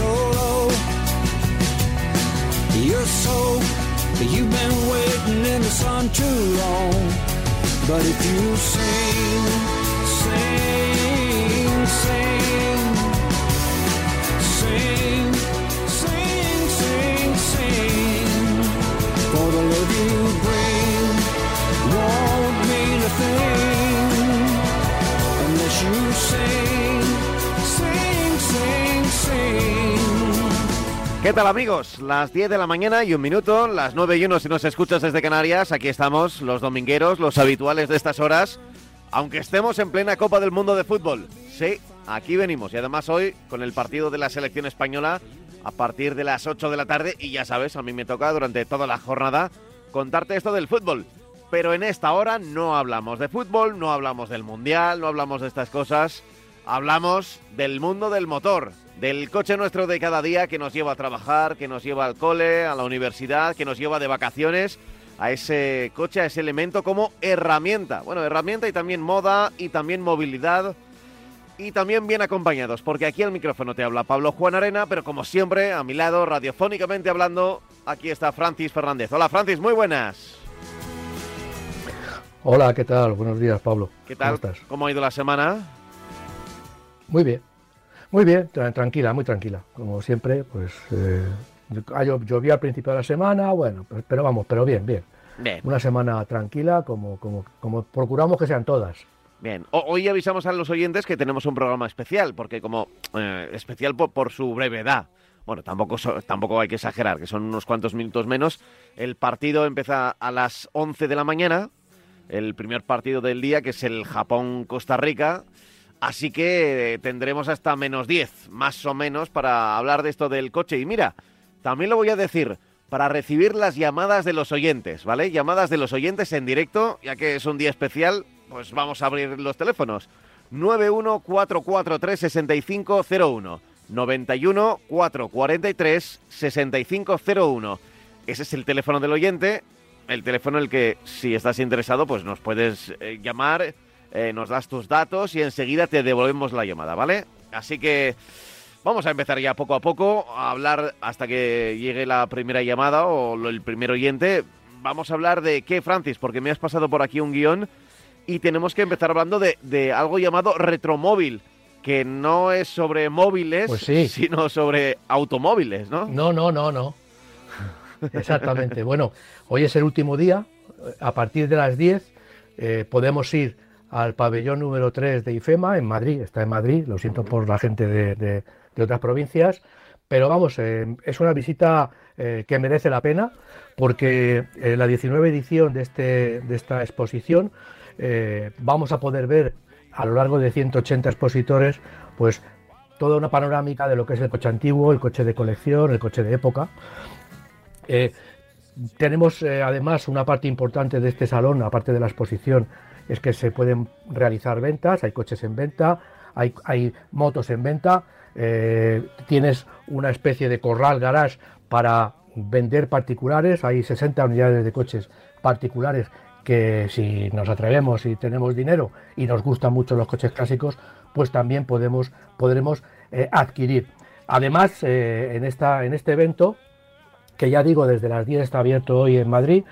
so? You're so, you've been waiting in the sun too long. But if you sing, ¿Qué tal amigos? Las 10 de la mañana y un minuto, las 9 y 1 si nos escuchas desde Canarias, aquí estamos, los domingueros, los habituales de estas horas, aunque estemos en plena Copa del Mundo de Fútbol. Sí, aquí venimos y además hoy con el partido de la selección española a partir de las 8 de la tarde y ya sabes, a mí me toca durante toda la jornada contarte esto del fútbol. Pero en esta hora no hablamos de fútbol, no hablamos del mundial, no hablamos de estas cosas, hablamos del mundo del motor, del coche nuestro de cada día que nos lleva a trabajar, que nos lleva al cole, a la universidad, que nos lleva de vacaciones, a ese coche, a ese elemento como herramienta. Bueno, herramienta y también moda y también movilidad y también bien acompañados, porque aquí al micrófono te habla Pablo Juan Arena, pero como siempre, a mi lado, radiofónicamente hablando, aquí está Francis Fernández. Hola Francis, muy buenas. Hola, ¿qué tal? Buenos días, Pablo. ¿Qué tal? ¿Cómo estás? ¿Cómo ha ido la semana? Muy bien. Muy bien, tra- tranquila, muy tranquila. Como siempre, pues eh, ha llo- llovía al principio de la semana, bueno, pues- pero vamos, pero bien, bien. Bien, Una semana tranquila, como, como, como procuramos que sean todas. bien. Hoy avisamos a los oyentes que tenemos un programa especial, porque como eh, especial por, por su brevedad. Bueno, tampoco, so- tampoco hay que exagerar, que son unos cuantos minutos menos. El partido empieza a las 11 de la mañana, el primer partido del día, que es el Japón-Costa Rica. Así que eh, tendremos hasta menos 10, más o menos, para hablar de esto del coche. Y mira, también lo voy a decir, para recibir las llamadas de los oyentes, ¿vale? Llamadas de los oyentes en directo, ya que es un día especial, pues vamos a abrir los teléfonos. 914436501. 91 443 6501. Ese es el teléfono del oyente, el teléfono en el que si estás interesado, pues nos puedes eh, llamar, eh, nos das tus datos y enseguida te devolvemos la llamada, ¿vale? Así que vamos a empezar ya poco a poco a hablar hasta que llegue la primera llamada o el primer oyente. Vamos a hablar de qué, Francis, porque me has pasado por aquí un guion y tenemos que empezar hablando de, de algo llamado retromóvil, que no es sobre móviles, Pues sí. sino sobre automóviles, ¿no? No, no, no, no. Exactamente. Bueno, hoy es el último día. A partir de las 10 eh, podemos ir al pabellón número 3 de IFEMA en Madrid. Está en Madrid, lo siento por la gente de, otras provincias. Pero vamos, eh, es una visita eh, que merece la pena porque en la 19 edición de, este, de esta exposición eh, vamos a poder ver a lo largo de 180 expositores pues toda una panorámica de lo que es el coche antiguo, el coche de colección, el coche de época. Eh, tenemos eh, además una parte importante de este salón, aparte de la exposición, es que se pueden realizar ventas, hay coches en venta, hay, hay motos en venta, eh, tienes una especie de corral garage para vender particulares, hay 60 unidades de coches particulares que si nos atrevemos y tenemos dinero y nos gustan mucho los coches clásicos, pues también podemos, podremos eh, adquirir. Además, eh, en, esta, en este evento, que ya digo, desde las 10 está abierto hoy en Madrid,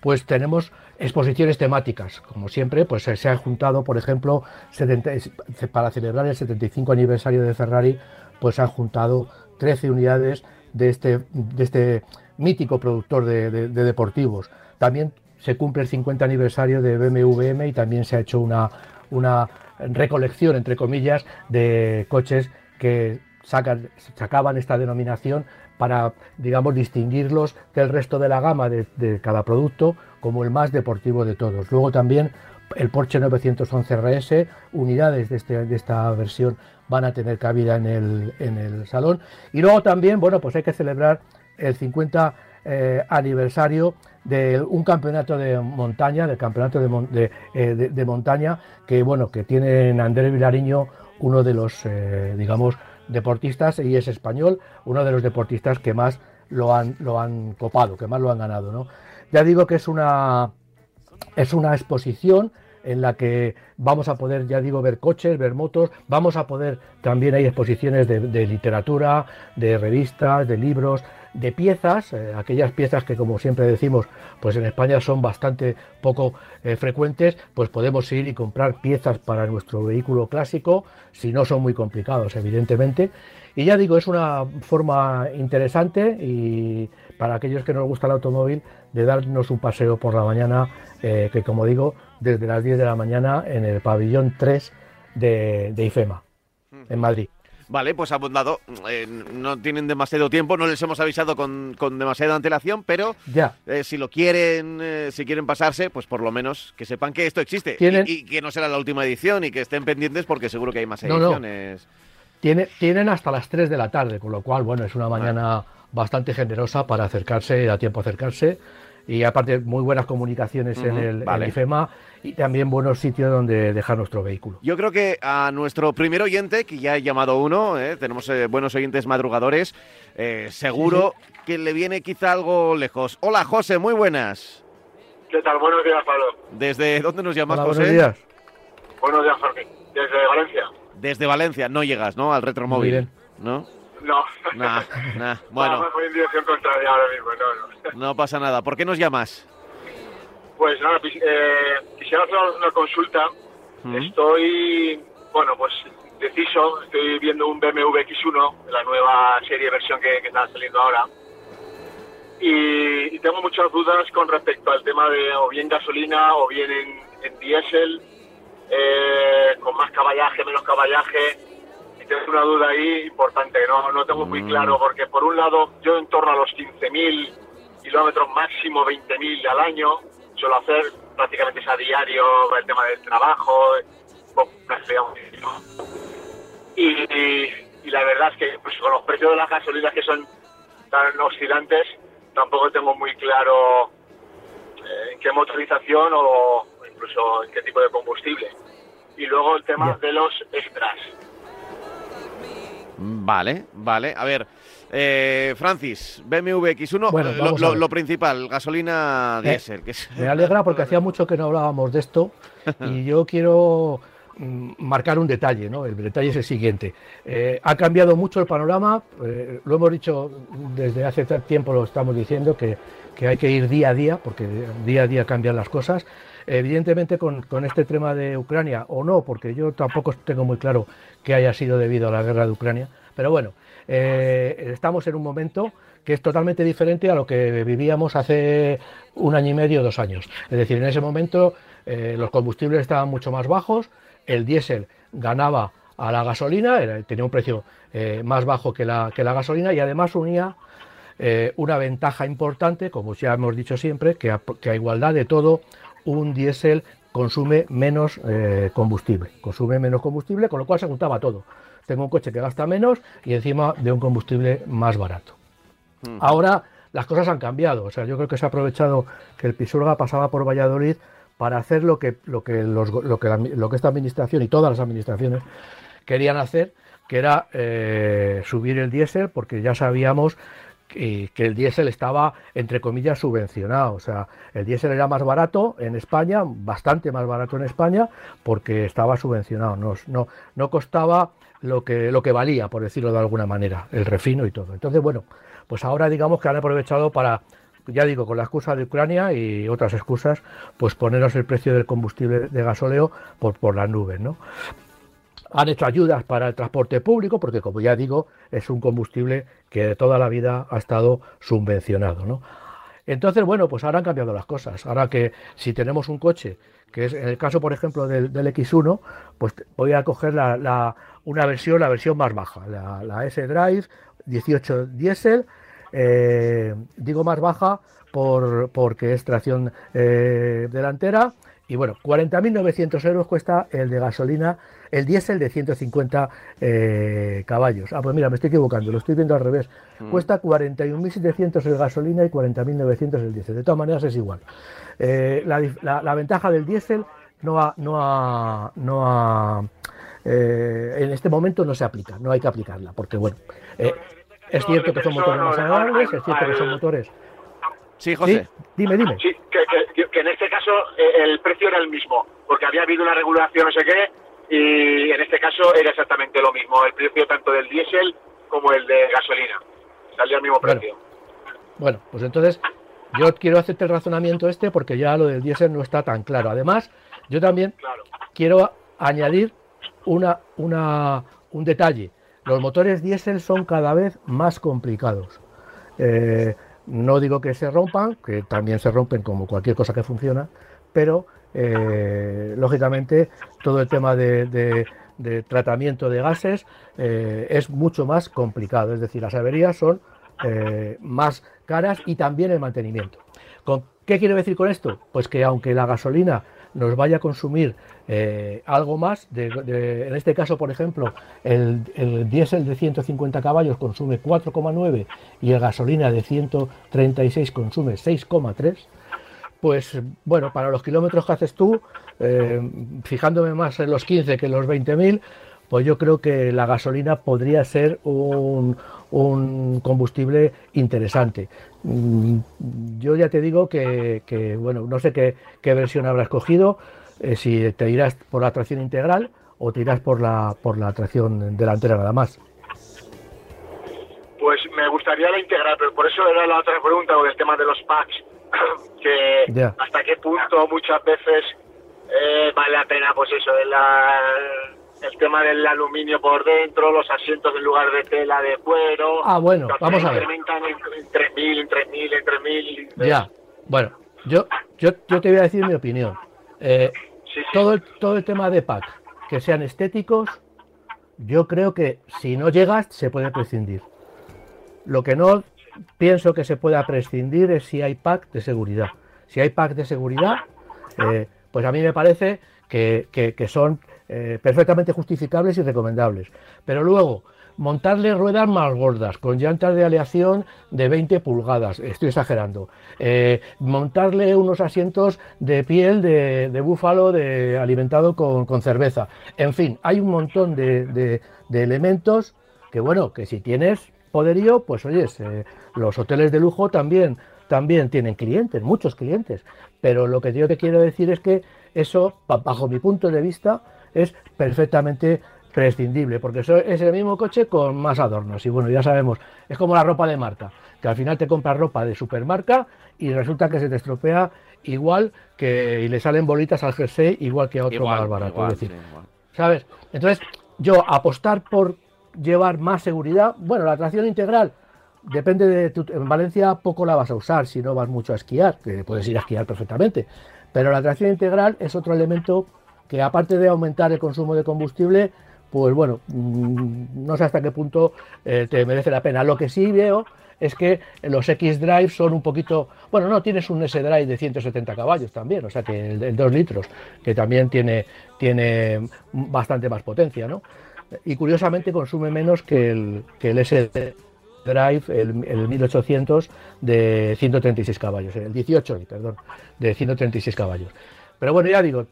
pues tenemos exposiciones temáticas. Como siempre, pues se han juntado, por ejemplo, 70 es- para celebrar el 75 aniversario de Ferrari, pues se han juntado 13 unidades de este, de este mítico productor de, de- de deportivos. También se cumple el 50 aniversario de BMW M y también se ha hecho una, recolección, entre comillas, de coches que sacaban esta denominación para, digamos, distinguirlos del resto de la gama de cada producto como el más deportivo de todos. Luego también el Porsche 911 RS, unidades de, este- de esta versión van a tener cabida en el, en el salón. Y luego también, bueno, pues hay que celebrar el 50 eh, aniversario de un campeonato de montaña, del campeonato eh, de montaña, que bueno, que tiene en Andrés Vilariño uno de los, eh, digamos, deportistas, y es español, uno de los deportistas que más lo han, lo han copado, que más lo han ganado. ¿no? Ya digo que es una, es una exposición en la que vamos a poder, ya digo, ver coches, ver motos, vamos a poder, también hay exposiciones de, literatura, de revistas, de libros, de piezas, eh, aquellas piezas que como siempre decimos, pues en España son bastante poco eh, frecuentes, pues podemos ir y comprar piezas para nuestro vehículo clásico, si no son muy complicados, evidentemente. Y ya digo, es una forma interesante y para aquellos que nos gusta el automóvil, de darnos un paseo por la mañana, eh, que como digo, desde las 10 de la mañana en el pabellón 3 de, IFEMA, en Madrid. Vale, pues abundado. Eh, no tienen demasiado tiempo, no les hemos avisado con, demasiada antelación, pero ya. Eh, si lo quieren, eh, si quieren pasarse, pues por lo menos que sepan que esto existe y, que no será la última edición y que estén pendientes porque seguro que hay más ediciones. tienen hasta las 3 de la tarde, con lo cual, bueno, es una mañana bastante generosa para acercarse, da tiempo a acercarse y aparte muy buenas comunicaciones en, el, IFEMA y también buenos sitios donde dejar nuestro vehículo. Yo creo que a nuestro primer oyente, que ya he llamado uno, ¿eh? tenemos eh, buenos oyentes madrugadores, eh, seguro que le viene quizá algo lejos. Hola José, muy buenas. ¿Qué tal? Buenos días, Pablo. ¿Desde dónde nos llamas, José? Buenos días. Buenos días, Jorge. Desde Valencia. Desde Valencia, no llegas, ¿no? Al retromóvil, ¿no? No. Nah, nah. Bueno. No, voy en dirección contraria ahora mismo, no, no. No pasa nada. ¿Por qué nos llamas? Pues nada, eh, quisiera hacer una consulta. Estoy, bueno, pues deciso. Estoy viendo un BMW X1, la nueva serie versión que, que está saliendo ahora. Y, tengo muchas dudas con respecto al tema de o bien gasolina o bien en, en diésel, eh, con más caballaje, menos caballaje tengo una duda ahí importante, no, no tengo muy mm. claro, porque por un lado yo en torno a los 15.000 kilómetros máximo 20.000 al año, suelo hacer prácticamente a diario el tema del trabajo, y, y, la verdad es que pues, con los precios de las gasolinas que son tan oscilantes, tampoco tengo muy claro eh, en qué motorización o incluso en qué tipo de combustible. Y luego el tema de los extras. Vale, vale. A ver, eh, Francis, BMW X1, bueno, eh, lo, principal, gasolina eh, diésel. que Me alegra porque hacía mucho que no hablábamos de esto y yo quiero mm, marcar un detalle, ¿no? El detalle es el siguiente. ha cambiado mucho el panorama, lo hemos dicho desde hace tiempo, lo estamos diciendo, que, que, hay que ir día a día, porque día a día cambian las cosas. Evidentemente con, este tema de Ucrania, o no, porque yo tampoco tengo muy claro que haya sido debido a la guerra de Ucrania, pero bueno, eh, estamos en un momento que es totalmente diferente a lo que vivíamos hace un año y medio, dos años. Es decir, en ese momento eh, los combustibles estaban mucho más bajos, el diésel ganaba a la gasolina, tenía un precio eh, más bajo que la, gasolina y además unía una ventaja importante, como ya hemos dicho siempre, que que a igualdad de todo, un diésel consume menos combustible, consume menos combustible, con lo cual se juntaba todo tengo un coche que gasta menos y encima de un combustible más barato. Ahora las cosas han cambiado, o sea, yo creo que se ha aprovechado que el Pisurga pasaba por Valladolid para hacer lo que, lo que, lo que, lo que esta administración y todas las administraciones querían hacer, que era eh, subir el diésel, porque ya sabíamos que, que, el diésel estaba, entre comillas, subvencionado. O sea, el diésel era más barato en España, bastante más barato en España, porque estaba subvencionado. No, no, no costaba lo que, lo que valía, por decirlo de alguna manera, el refino y todo. Entonces, bueno, pues ahora digamos que han aprovechado para, ya digo, con la excusa de Ucrania y otras excusas, pues ponernos el precio del combustible de gasóleo por, por las nubes, ¿no? Han hecho ayudas para el transporte público, porque como ya digo, es un combustible que de toda la vida ha estado subvencionado, ¿no? Entonces, bueno, pues ahora han cambiado las cosas. Ahora que si tenemos un coche, que es en el caso, por ejemplo, del, X1, pues voy a coger la, una versión, la versión más baja, la, S-Drive 18 Diesel, eh, digo más baja por, porque es tracción eh, delantera. Y bueno, 40.900 euros cuesta el de gasolina, el diésel de 150 eh, caballos. Ah, pues mira, me estoy equivocando, lo estoy viendo al revés. Mm. Cuesta 41.700 el gasolina y 40.900 el diésel. De todas maneras es igual. la, ventaja del diésel no ha, no ha, no ha en este momento no se aplica, no hay que aplicarla, porque bueno, Es cierto que son motores más agradables, es cierto que son motores. Sí, José. dime, dime. Sí, que, en este caso eh, el precio era el mismo, porque había habido una regulación, no sé qué, y en este caso era exactamente lo mismo, el precio tanto del diésel como el de gasolina. Salía al mismo precio. Bueno, pues entonces yo quiero hacerte el razonamiento este porque ya lo del diésel no está tan claro. Además, yo también quiero añadir una, una, un detalle. Los motores diésel son cada vez más complicados. Eh, no digo que se rompan, que también se rompen como cualquier cosa que funciona, pero eh, lógicamente todo el tema de, tratamiento de gases eh, es mucho más complicado. Es decir, las averías son más caras y también el mantenimiento. ¿Con ¿Qué quiero decir con esto? Pues que aunque la gasolina nos vaya a consumir eh, algo más, en este caso, por ejemplo, el, el diésel de 150 caballos consume 4,9 y el gasolina de 136 consume 6,3, pues bueno, para los kilómetros que haces tú, eh, fijándome más en los 15 que en los 20.000, pues yo creo que la gasolina podría ser un, combustible interesante. Mm, yo ya te digo que, bueno, no sé qué, versión habrás cogido, eh, si te irás por la tracción integral o te irás por la, por la tracción delantera nada más. Pues me gustaría la integral, pero por eso era la otra pregunta con el tema de los packs, que hasta qué punto muchas veces eh, vale la pena, pues eso, la el tema del aluminio por dentro, los asientos en lugar de tela de cuero. Ah, bueno, vamos a ver. Incrementan en, 3.000, en 3.000, en 3.000. Ya, bueno, yo, yo, yo te voy a decir mi opinión. Eh, todo, el, todo el tema de pack, que sean estéticos, yo creo que si no llegas se puede prescindir. Lo que no pienso que se pueda prescindir es si hay pack de seguridad. Si hay pack de seguridad, eh, pues a mí me parece que, que son eh, perfectamente justificables y recomendables. Pero luego, montarle ruedas más gordas, con llantas de aleación de 20 pulgadas, estoy exagerando, eh, montarle unos asientos de piel de, búfalo de, alimentado con, cerveza, en fin, hay un montón de, elementos que bueno, que si tienes poderío, pues oyes, eh, los hoteles de lujo también, también tienen clientes, muchos clientes, pero lo que yo te quiero decir es que eso, bajo mi punto de vista, es perfectamente prescindible, porque eso es el mismo coche con más adornos. Y bueno, ya sabemos, es como la ropa de marca, que al final te compras ropa de supermarca y resulta que se te estropea igual que y le salen bolitas al jersey igual que a otro más barato. decir, ¿sabes? Entonces, yo apostar por llevar más seguridad, bueno, la tracción integral depende de tu, en Valencia poco la vas a usar si no vas mucho a esquiar, que puedes ir a esquiar perfectamente, pero la tracción integral es otro elemento que aparte de aumentar el consumo de combustible, pues bueno, mm, no sé hasta qué punto eh, te merece la pena. Lo que sí veo es que los X-Drive son un poquito, bueno, no, tienes un S-Drive de 170 caballos también, o sea que el, 2 litros, que también tiene, tiene bastante más potencia, ¿no? Y curiosamente consume menos que el, que el S-Drive, el, el 1800 de 136 caballos, el 18, perdón, de 136 caballos. Pero bueno, ya digo,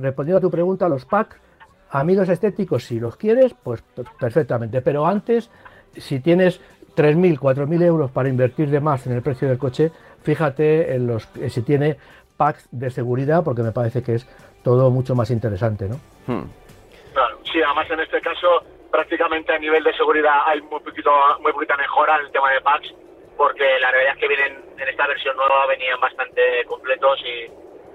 respondiendo a tu pregunta, los packs, a mí los estéticos, si los quieres, pues perfectamente. Pero antes, si tienes 3.000, 4.000 euros para invertir de más en el precio del coche, fíjate en los si tiene packs de seguridad, porque me parece que es todo mucho más interesante, ¿no? Hmm. Claro, sí, además en este caso prácticamente a nivel de seguridad hay muy poquito, muy poquita mejora en el tema de packs, porque la realidad es que vienen en esta versión nueva venían bastante completos y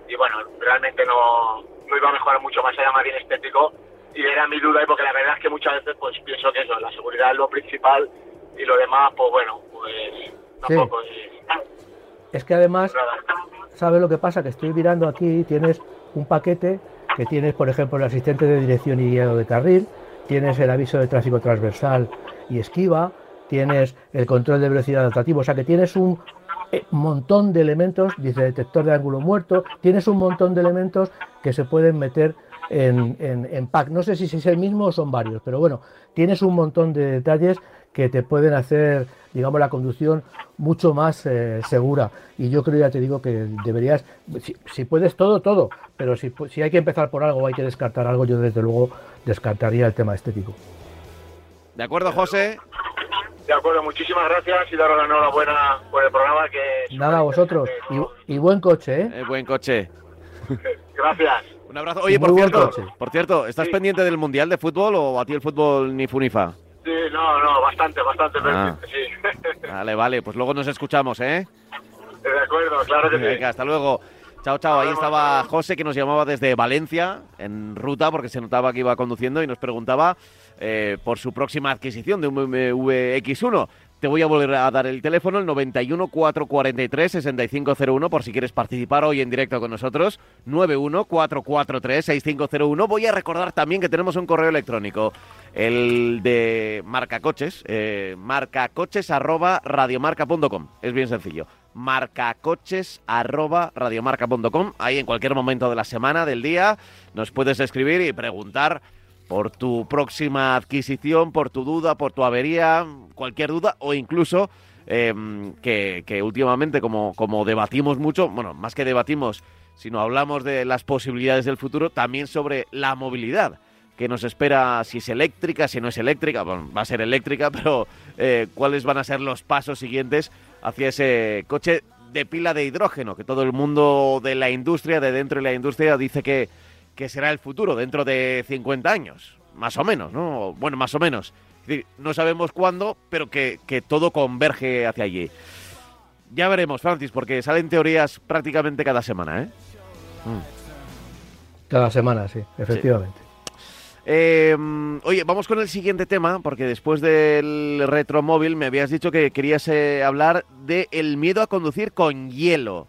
y bueno, realmente no, no iba a mejorar mucho más, era más bien estético. Y era mi duda porque la verdad es que muchas veces pues pienso que eso, la seguridad es lo principal y lo demás pues bueno, pues tampoco es... que además, ¿sabes lo que pasa? Que estoy mirando aquí, tienes un paquete que tienes, por ejemplo, el asistente de dirección y guiado de carril, tienes el aviso de tráfico transversal y esquiva, tienes el control de velocidad adaptativo, o sea que tienes un, eh, montón de elementos, dice detector de ángulo muerto, tienes un montón de elementos que se pueden meter en, en, pack. No sé si es el mismo o son varios, pero bueno, tienes un montón de detalles que te pueden hacer, digamos, la conducción mucho más eh, segura. Y yo creo, ya te digo, que deberías, si, puedes todo, todo, pero si, si hay que empezar por algo o hay que descartar algo, yo desde luego descartaría el tema estético. De acuerdo, José. De acuerdo, muchísimas gracias y daros la enhorabuena por el programa que... Nada, a vosotros. Y, y, buen coche, ¿eh? eh buen coche. gracias. Un abrazo. Oye, por cierto, por cierto, ¿estás pendiente del Mundial de Fútbol o a ti el fútbol ni funifa? Sí, no, no, bastante, bastante ah. sí. Vale, vale, pues luego nos escuchamos, ¿eh? De acuerdo, claro que sí. Venga, hasta luego. Chao, chao. Ahí estaba José que nos llamaba desde Valencia en ruta porque se notaba que iba conduciendo y nos preguntaba eh, por su próxima adquisición de un BMW X1. Te voy a volver a dar el teléfono, el 91 443 6501, por si quieres participar hoy en directo con nosotros. 91 443 6501. Voy a recordar también que tenemos un correo electrónico, el de marcacoches, eh, marcacoches arroba radiomarca.com. Es bien sencillo. Marcacoches arroba radiomarca.com. Ahí en cualquier momento de la semana, del día, nos puedes escribir y preguntar por tu próxima adquisición, por tu duda, por tu avería, cualquier duda o incluso em, que, últimamente como, como debatimos mucho, bueno, más que debatimos, sino hablamos de las posibilidades del futuro, también sobre la movilidad que nos espera, si es eléctrica, si no es eléctrica, bueno, va a ser eléctrica, pero eh, cuáles van a ser los pasos siguientes hacia ese coche de pila de hidrógeno, que todo el mundo de la industria, de dentro de la industria, dice que, que será el futuro dentro de 50 años, más o menos, ¿no? Bueno, más o menos. no sabemos cuándo, pero que, todo converge hacia allí. Ya veremos, Francis, porque salen teorías prácticamente cada semana, ¿eh? Mm. Cada semana, sí, efectivamente. Em, oye, vamos con el siguiente tema, porque después del retromóvil me habías dicho que querías eh, hablar de el miedo a conducir con hielo.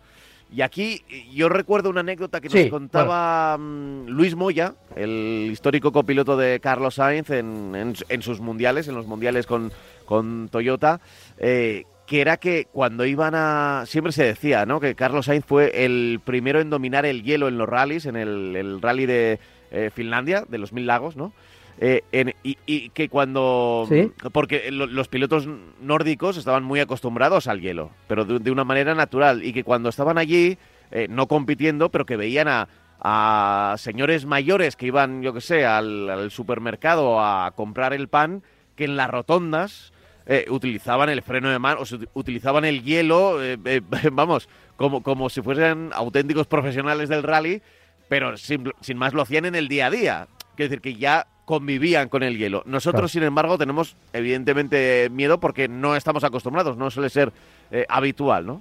Y aquí yo recuerdo una anécdota que nos contaba mm, Luis Moya, el histórico copiloto de Carlos Sainz en, sus mundiales, en los mundiales con, con Toyota, eh, que era que cuando iban a... Siempre se decía, ¿no? Que Carlos Sainz fue el primero en dominar el hielo en los rallies, en el, rally de eh, Finlandia, de los Mil Lagos, ¿no? Eh, y, que cuando... Porque los pilotos nórdicos estaban muy acostumbrados al hielo, pero de, una manera natural. Y que cuando estaban allí, eh, no compitiendo, pero que veían a, señores mayores que iban, yo que sé, al, supermercado a comprar el pan, que en las rotondas... Eh, utilizaban el freno de mano, o utilizaban el hielo, vamos, como, como si fuesen auténticos profesionales del rally, pero sin, sin, más lo hacían en el día a día. Quiero decir que ya convivían con el hielo. Nosotros, sin embargo, tenemos evidentemente miedo porque no estamos acostumbrados, no suele ser eh, habitual, ¿no?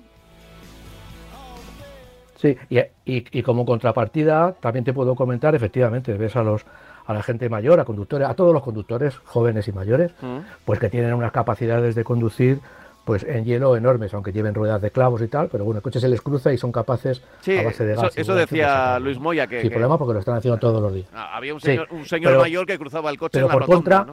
Sí, y, y, como contrapartida también te puedo comentar, efectivamente, ves a los a la gente mayor, a conductores, a todos los conductores, jóvenes y mayores, mm. pues que tienen unas capacidades de conducir pues en hielo enormes, aunque lleven ruedas de clavos y tal, pero bueno, el coche se les cruza y son capaces a base de gas. Eso, decía Luis Moya que... Sin problema porque lo están haciendo todos los días. Ah, había un señor, un señor mayor que cruzaba el coche pero en la por contra,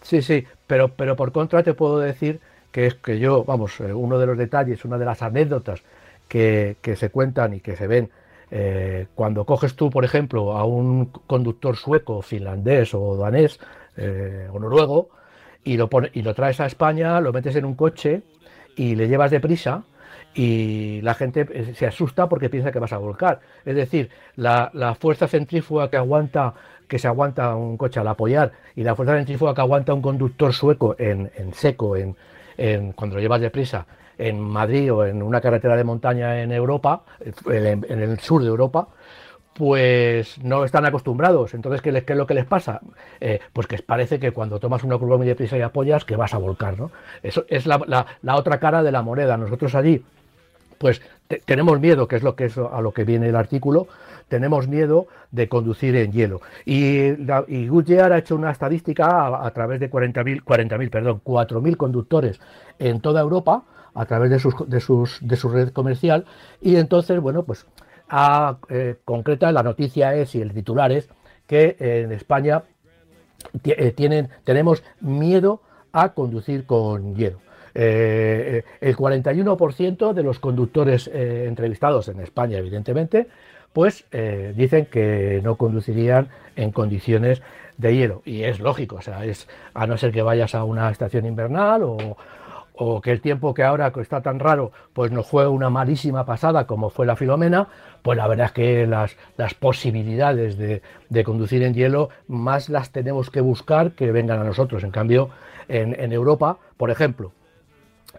Sí, sí, pero, pero por contra te puedo decir que es que yo, vamos, eh, uno de los detalles, una de las anécdotas que, que se cuentan y que se ven eh, cuando coges tú, por ejemplo, a un conductor sueco, finlandés o danés eh, o noruego, y lo, y lo traes a España, lo metes en un coche y le llevas deprisa y la gente eh, se asusta porque piensa que vas a volcar. Es decir, la, fuerza centrífuga que aguanta que se aguanta un coche al apoyar y la fuerza centrífuga que aguanta un conductor sueco en, seco, en, cuando lo llevas deprisa, en Madrid o en una carretera de montaña en Europa, en, en el sur de Europa, pues no están acostumbrados. Entonces, ¿qué, es lo que les pasa? Eh, pues que parece que cuando tomas una curva muy deprisa y apoyas, que vas a volcar, ¿no? Eso es la, otra cara de la moneda. Nosotros allí, pues tenemos miedo, que es lo que es a lo que viene el artículo, tenemos miedo de conducir en hielo. Y, Goodyear ha hecho una estadística a, través de 40.000, 40.000, perdón, 4.000 conductores en toda Europa, a través de, sus, de, sus, de su red comercial, y entonces, bueno, pues eh, concreta, la noticia es y el titular es que en España eh, tienen, tenemos miedo a conducir con hielo. Eh, el 41% de los conductores entrevistados en España, evidentemente, pues dicen que no conducirían en condiciones de hielo. Y es lógico, o sea, es a no ser que vayas a una estación invernal o, o que el tiempo que ahora está tan raro, pues nos juega una malísima pasada como fue la Filomena, pues la verdad es que las, las posibilidades de, de, conducir en hielo más las tenemos que buscar que vengan a nosotros. En cambio, en, en Europa, por ejemplo,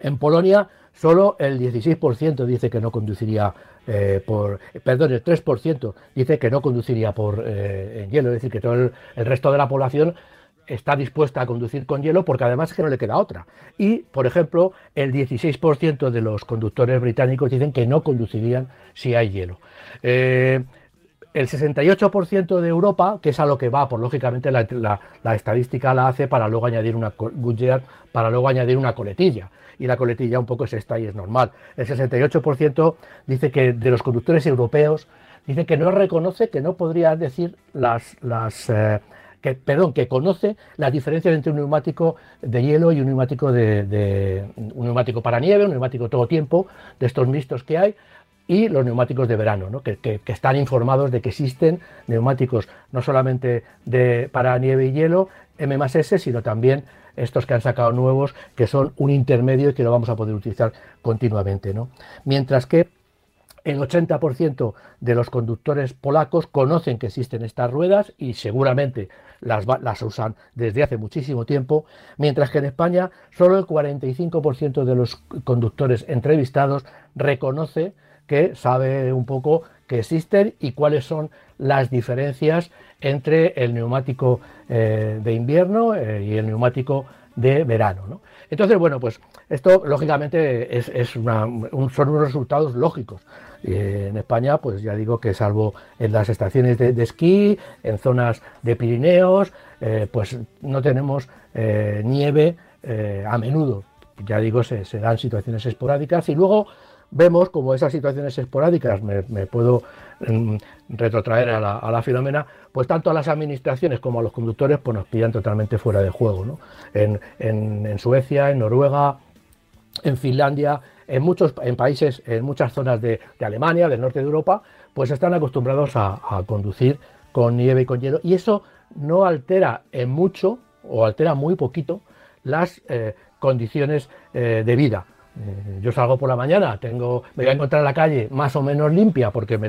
en Polonia solo el 16% dice que no conduciría eh, por, perdón, el 3% dice que no conduciría por eh, en hielo, es decir, que todo el resto de la población está dispuesta a conducir con hielo porque además es que no le queda otra. Y, por ejemplo, el 16% de los conductores británicos dicen que no conducirían si hay hielo. Eh, el 68% de Europa, que es a lo que va, por lógicamente la, la, estadística la hace para luego añadir una para luego añadir una coletilla. Y la coletilla un poco es esta y es normal. El 68% dice que de los conductores europeos, dice que no reconoce, que no podría decir las, las eh, que, perdón, que conoce las diferencias entre un neumático de hielo y un neumático de, un neumático para nieve, un neumático todo tiempo, de estos mixtos que hay, y los neumáticos de verano, ¿no? que, que, que, están informados de que existen neumáticos no solamente de, para nieve y hielo, M S, sino también estos que han sacado nuevos, que son un intermedio y que lo vamos a poder utilizar continuamente. ¿no? Mientras que el 80% de los conductores polacos conocen que existen estas ruedas y seguramente las, usan desde hace muchísimo tiempo, mientras que en España solo el 45% de los conductores entrevistados reconoce que sabe un poco que existen y cuáles son las diferencias entre el neumático eh, de invierno eh, y el neumático de verano. ¿no? Entonces, bueno, pues esto lógicamente es, una, un, son unos resultados lógicos. Eh, en España, pues ya digo que salvo en las estaciones de, esquí, en zonas de Pirineos, eh, pues no tenemos eh, nieve a menudo. Ya digo, se, dan situaciones esporádicas y luego vemos como esas situaciones esporádicas, me, puedo mm, retrotraer a la, a pues tanto a las administraciones como a los conductores pues nos pillan totalmente fuera de juego. ¿no? En, Suecia, en Noruega, en Finlandia, en muchos en países, en muchas zonas de, Alemania, del norte de Europa, pues están acostumbrados a, a, conducir con nieve y con hielo. Y eso no altera en mucho, o altera muy poquito, las eh, condiciones eh, de vida. Eh, yo salgo por la mañana, tengo, me voy a encontrar la calle más o menos limpia porque me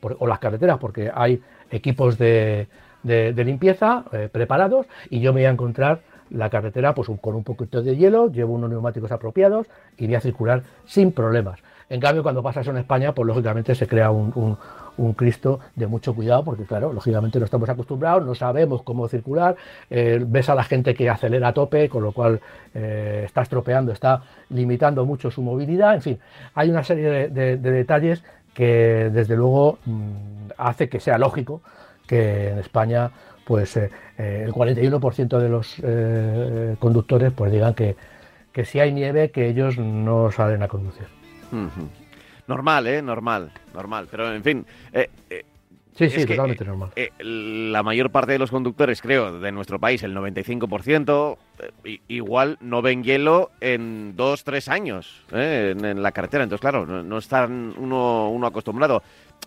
por, o las carreteras, porque hay equipos de, de, de limpieza eh, preparados y yo me voy a encontrar la carretera pues con un poquito de hielo, llevo unos neumáticos apropiados y voy a circular sin problemas. En cambio, cuando pasa eso en España, pues lógicamente se crea un, un, Cristo de mucho cuidado, porque claro, lógicamente no estamos acostumbrados, no sabemos cómo circular, eh, ves a la gente que acelera a tope, con lo cual eh, está estropeando, está limitando mucho su movilidad, en fin, hay una serie de, de, de detalles que desde luego mmm, hace que sea lógico que en España pues eh, eh, el 41% de los conductores pues digan que, que, si hay nieve que ellos no salen a conducir. Normal, ¿eh? Normal, normal. Pero en fin... Eh, sí, sí, totalmente que, normal. la mayor parte de los conductores, creo, de nuestro país, el 95%, igual no ven hielo en dos, tres años en, en, la carretera. Entonces, claro, no, no están uno, uno acostumbrado.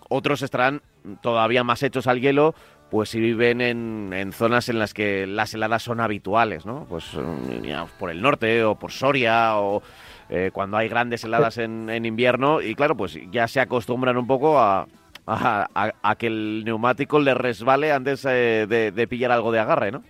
Otros estarán todavía más hechos al hielo pues si viven en, en, zonas en las que las heladas son habituales, ¿no? Pues ya, por el norte o por Soria o eh, cuando hay grandes heladas en, en, invierno y claro, pues ya se acostumbran un poco a, a, a, a que el neumático le resbale antes eh, de, de, pillar algo de agarre, ¿no?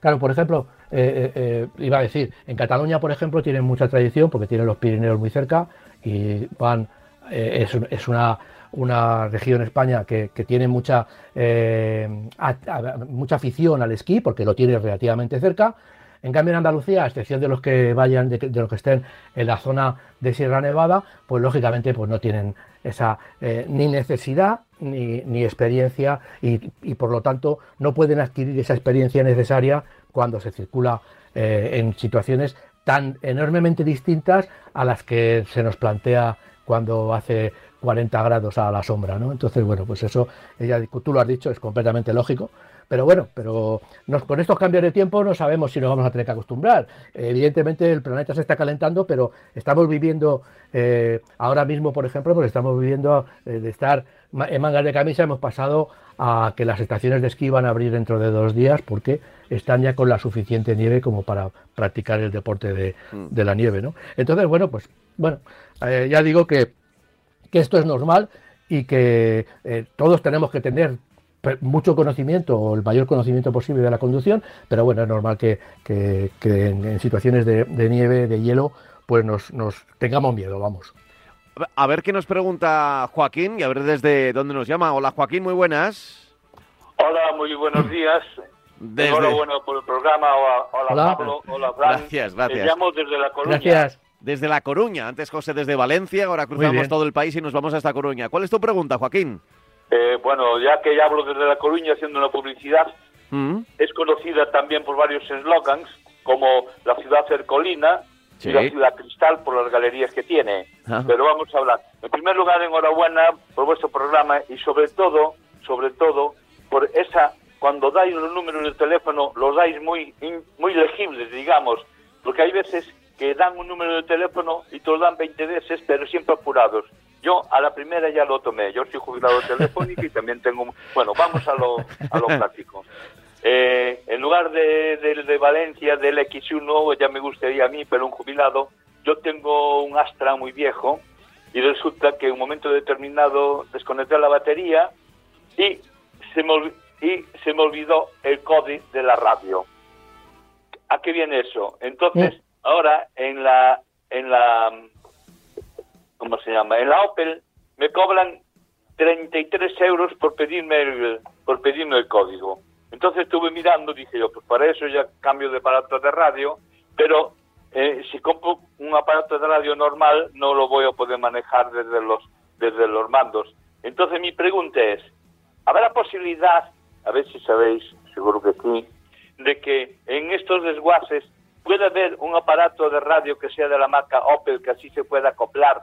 Claro, por ejemplo, eh, eh, iba a decir, en Cataluña, por ejemplo, tienen mucha tradición porque tienen los Pirineos muy cerca y van, eh, es, es una una región en España que, que tiene mucha, eh, a, a, mucha afición al esquí, porque lo tiene relativamente cerca. En cambio, en Andalucía, a excepción de los que vayan, de, los que estén en la zona de Sierra Nevada, pues lógicamente pues no tienen esa eh, ni necesidad ni, ni experiencia y, y, por lo tanto no pueden adquirir esa experiencia necesaria cuando se circula eh, en situaciones tan enormemente distintas a las que se nos plantea cuando hace 40 grados a la sombra, ¿no? Entonces, bueno, pues eso, ella, tú lo has dicho, es completamente lógico. Pero bueno, pero con estos cambios de tiempo no sabemos si nos vamos a tener que acostumbrar. Evidentemente el planeta se está calentando, pero estamos viviendo eh, ahora mismo, por ejemplo, pues estamos viviendo eh, de estar en mangas de camisa, hemos pasado a que las estaciones de esquí van a abrir dentro de dos días porque están ya con la suficiente nieve como para practicar el deporte de, mm. la nieve, ¿no? Entonces, bueno, pues bueno, eh, ya digo que, que, esto es normal y que todos tenemos que tener mucho conocimiento o el mayor conocimiento posible de la conducción, pero bueno, es normal que, en, situaciones de, nieve, de hielo, pues nos, nos, tengamos miedo, vamos. A ver qué nos pregunta Joaquín y a ver desde dónde nos llama. Hola Joaquín, muy buenas. Hola, muy buenos días. Desde... bueno por el programa. Hola, Pablo. Hola, Fran. Gracias, gracias. Te llamo desde La Coruña. Gracias. Desde La Coruña. Antes José desde Valencia, ahora cruzamos todo el país y nos vamos hasta Coruña. ¿Cuál es tu pregunta, Joaquín? Eh, bueno, ya que ya hablo desde La Coruña haciendo una publicidad, mm. es conocida también por varios eslogans, como la ciudad cercolina y la ciudad cristal por las galerías que tiene. Ah. Pero vamos a hablar. En primer lugar, enhorabuena por vuestro programa y sobre todo, sobre todo, por esa, cuando dais los números de teléfono, los dais muy, muy legibles, digamos, porque hay veces que dan un número de teléfono y te lo dan 20 veces, pero siempre apurados. Yo a la primera ya lo tomé. Yo soy jubilado telefónico y también tengo... Bueno, vamos a lo, a lo práctico. Eh, en lugar de, de, Valencia, del X1, ya me gustaría a mí, pero un jubilado, yo tengo un Astra muy viejo y resulta que en un momento determinado desconecté la batería y se me, y se me olvidó el código de la radio. ¿A qué viene eso? Entonces, ahora en la en la ¿cómo se llama? En la Opel me cobran 33 euros por pedirme el, por pedirme el código. Entonces estuve mirando, dije yo, pues para eso ya cambio de aparato de radio, pero eh, si compro un aparato de radio normal no lo voy a poder manejar desde los, desde los mandos. Entonces mi pregunta es, ¿habrá posibilidad, a ver si sabéis, seguro que sí, de que en estos desguaces pueda haber un aparato de radio que sea de la marca Opel que así se pueda acoplar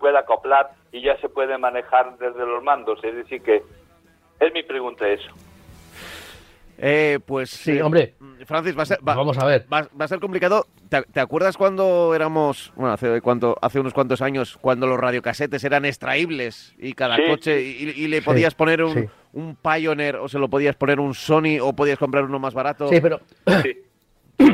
puede acoplar y ya se puede manejar desde los mandos. Es decir, que es mi pregunta eso. Eh, pues sí, hombre. Francis, va a ser, vamos a ver. Va, a ser complicado. ¿Te, acuerdas cuando éramos, bueno, hace, cuánto, hace unos cuantos años, cuando los radiocasetes eran extraíbles y cada coche, y, le podías poner un, un, Pioneer o se lo podías poner un Sony o podías comprar uno más barato? Sí, pero...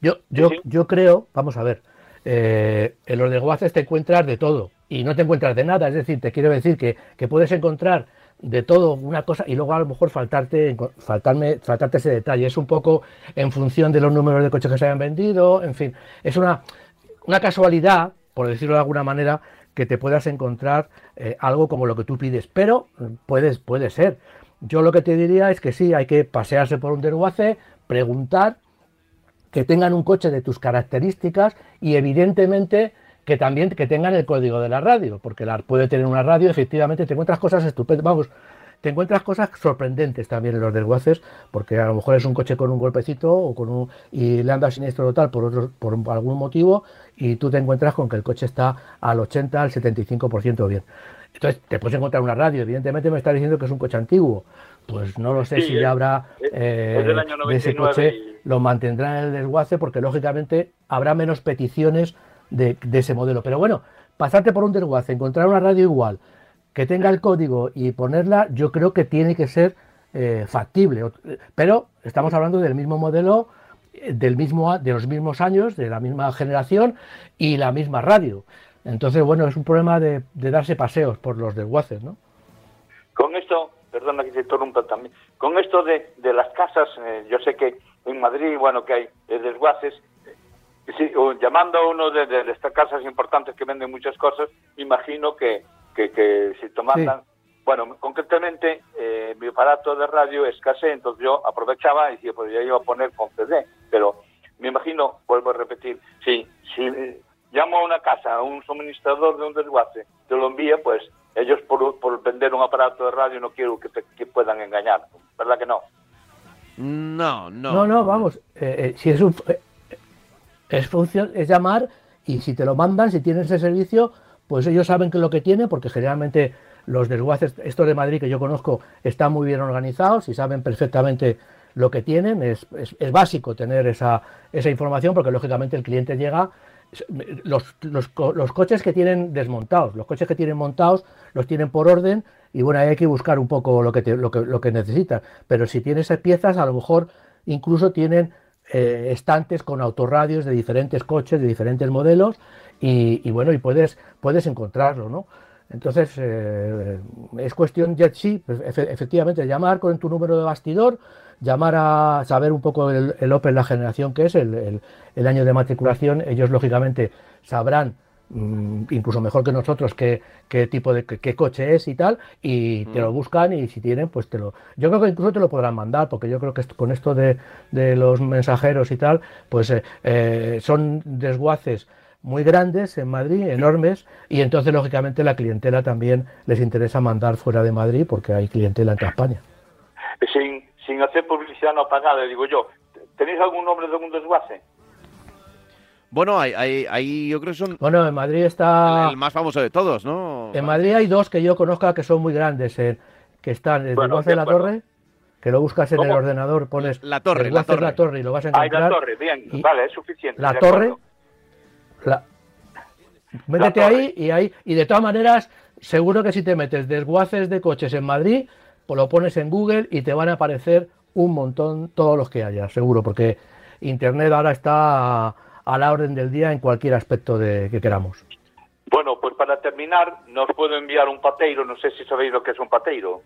yo, yo, yo creo, vamos a ver, eh, en los desguaces te encuentras de todo y no te encuentras de nada. Es decir, te quiero decir que, puedes encontrar de todo una cosa y luego a lo mejor faltarte, faltarme, faltarte ese detalle. Es un poco en función de los números de coches que se hayan vendido, en fin, es una, una casualidad, por decirlo de alguna manera, que te puedas encontrar eh, algo como lo que tú pides, pero puedes, puede ser. Yo lo que te diría es que sí, hay que pasearse por un desguace, preguntar que tengan un coche de tus características y evidentemente que también que tengan el código de la radio, porque la, puede tener una radio, efectivamente, te encuentras cosas estupendas, vamos, te encuentras cosas sorprendentes también en los desguaces, porque a lo mejor es un coche con un golpecito o con un y le anda siniestro total por otro, por algún motivo y tú te encuentras con que el coche está al 80, al 75% bien. Entonces te puedes encontrar una radio, evidentemente me está diciendo que es un coche antiguo, pues no lo sé si ya habrá eh, de ese coche, lo mantendrá en el desguace porque lógicamente habrá menos peticiones de, ese modelo. Pero bueno, pasarte por un desguace, encontrar una radio igual, que tenga el código y ponerla, yo creo que tiene que ser eh, factible. Pero estamos hablando del mismo modelo, eh, del mismo, de los mismos años, de la misma generación y la misma radio. Entonces, bueno, es un problema de, de darse paseos por los desguaces, ¿no? Con esto perdona que se interrumpa también, con esto de, de las casas, eh, yo sé que en Madrid, bueno, que hay eh, desguaces, llamando a uno de, estas casas importantes que venden muchas cosas, imagino que, que, si toman... Bueno, concretamente, eh, mi aparato de radio escasé, entonces yo aprovechaba y decía, pues ya iba a poner con CD, pero me imagino, vuelvo a repetir, si, si llamo a una casa, a un suministrador de un desguace, te lo envía, pues ellos por, por vender un aparato de radio no quiero que, te, puedan engañar, ¿verdad que no? No, no. No, no, vamos, eh, eh, si es un... Eh, es función, es llamar y si te lo mandan, si tienes ese servicio, pues ellos saben que es lo que tiene, porque generalmente los desguaces, estos de Madrid que yo conozco, están muy bien organizados y saben perfectamente lo que tienen. Es, es, básico tener esa, esa, información porque lógicamente el cliente llega. Los, los, los, coches que tienen desmontados, los coches que tienen montados, los tienen por orden y bueno, hay que buscar un poco lo que, lo que, lo que necesitas. Pero si tienes piezas, a lo mejor incluso tienen eh, estantes con autorradios de diferentes coches, de diferentes modelos y, bueno, y puedes, puedes encontrarlo, ¿no? Entonces, eh, es cuestión, ya sí, pues, efectivamente, llamar con tu número de bastidor, llamar a saber un poco el, el la generación que es, el, el, año de matriculación. Ellos, lógicamente, sabrán, incluso mejor que nosotros, qué, qué tipo de qué, coche es y tal, y te lo mm. buscan y si tienen, pues te lo... Yo creo que incluso te lo podrán mandar, porque yo creo que con esto de, de los mensajeros y tal, pues eh, eh, son desguaces muy grandes en Madrid, enormes, y entonces lógicamente la clientela también les interesa mandar fuera de Madrid porque hay clientela en toda España. Sin, sin hacer publicidad no pagada, digo yo, ¿tenéis algún nombre de algún desguace? Bueno, hay, hay, hay, yo creo que son... Bueno, en Madrid está... El más famoso de todos, ¿no? En Madrid hay dos que yo conozca que son muy grandes, que están el desguace de la torre, que lo buscas en el ordenador, pones... La torre, la torre. la torre y lo vas a encontrar. Ah, la torre, bien, vale, es suficiente. La torre, Métete ahí y ahí. Y de todas maneras, seguro que si te metes desguaces de coches en Madrid, pues lo pones en Google y te van a aparecer un montón todos los que haya, seguro, porque Internet ahora está a, la orden del día en cualquier aspecto de que queramos. Bueno, pues para terminar, nos puedo enviar un pateiro, no sé si sabéis lo que es un pateiro.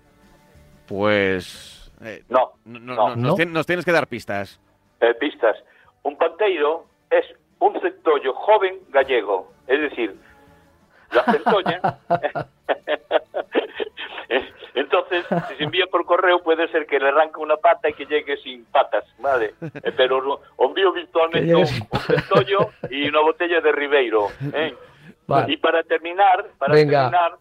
Pues... Eh, no, no, Nos, tienes que dar pistas. Eh, pistas. Un pateiro es un centollo joven gallego, es decir, la centolla. Entonces, si se envía por correo, puede ser que le arranque una pata y que llegue sin patas, ¿vale? Eh, pero envío virtualmente un, centollo y una botella de Ribeiro. ¿eh? Y para terminar, para terminar,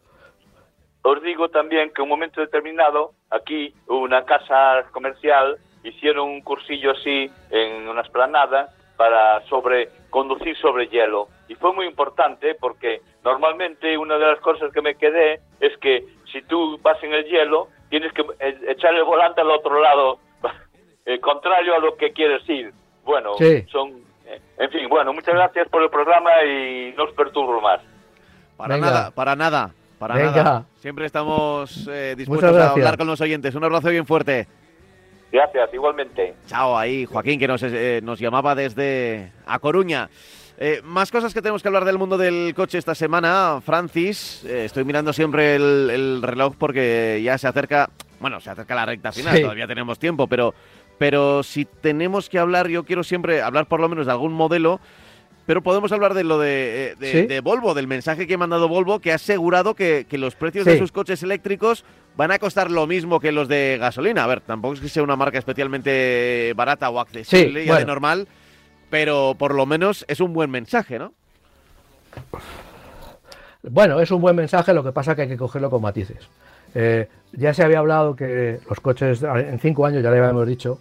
os digo también que en un momento determinado, aquí, una casa comercial, hicieron un cursillo así en una esplanada para sobre conducir sobre hielo. Y fue muy importante porque normalmente una de las cosas que me quedé es que si tú vas en el hielo, tienes que e-, echar el volante al otro lado, eh, contrario a lo que quieres ir. Bueno, son... Eh, en fin, bueno, muchas gracias por el programa y no os perturbo más. Para nada, para nada, para nada. Siempre estamos eh, dispuestos a hablar con los oyentes. Un abrazo bien fuerte. Gracias, igualmente. Chao, ahí Joaquín, que nos, eh, nos llamaba desde A Coruña. Eh, más cosas que tenemos que hablar del mundo del coche esta semana. Francis, eh, estoy mirando siempre el, reloj porque ya se acerca, bueno, se acerca la recta final, todavía tenemos tiempo, pero, pero si tenemos que hablar, yo quiero siempre hablar por lo menos de algún modelo pero podemos hablar de lo de, de, Volvo, del mensaje que ha mandado Volvo, que ha asegurado que, los precios de sus coches eléctricos van a costar lo mismo que los de gasolina. A ver, tampoco es que sea una marca especialmente barata o accesible ya de normal, pero por lo menos es un buen mensaje, ¿no? Bueno, es un buen mensaje, lo que pasa que hay que cogerlo con matices. Eh, ya se había hablado que los coches, en cinco años ya le habíamos dicho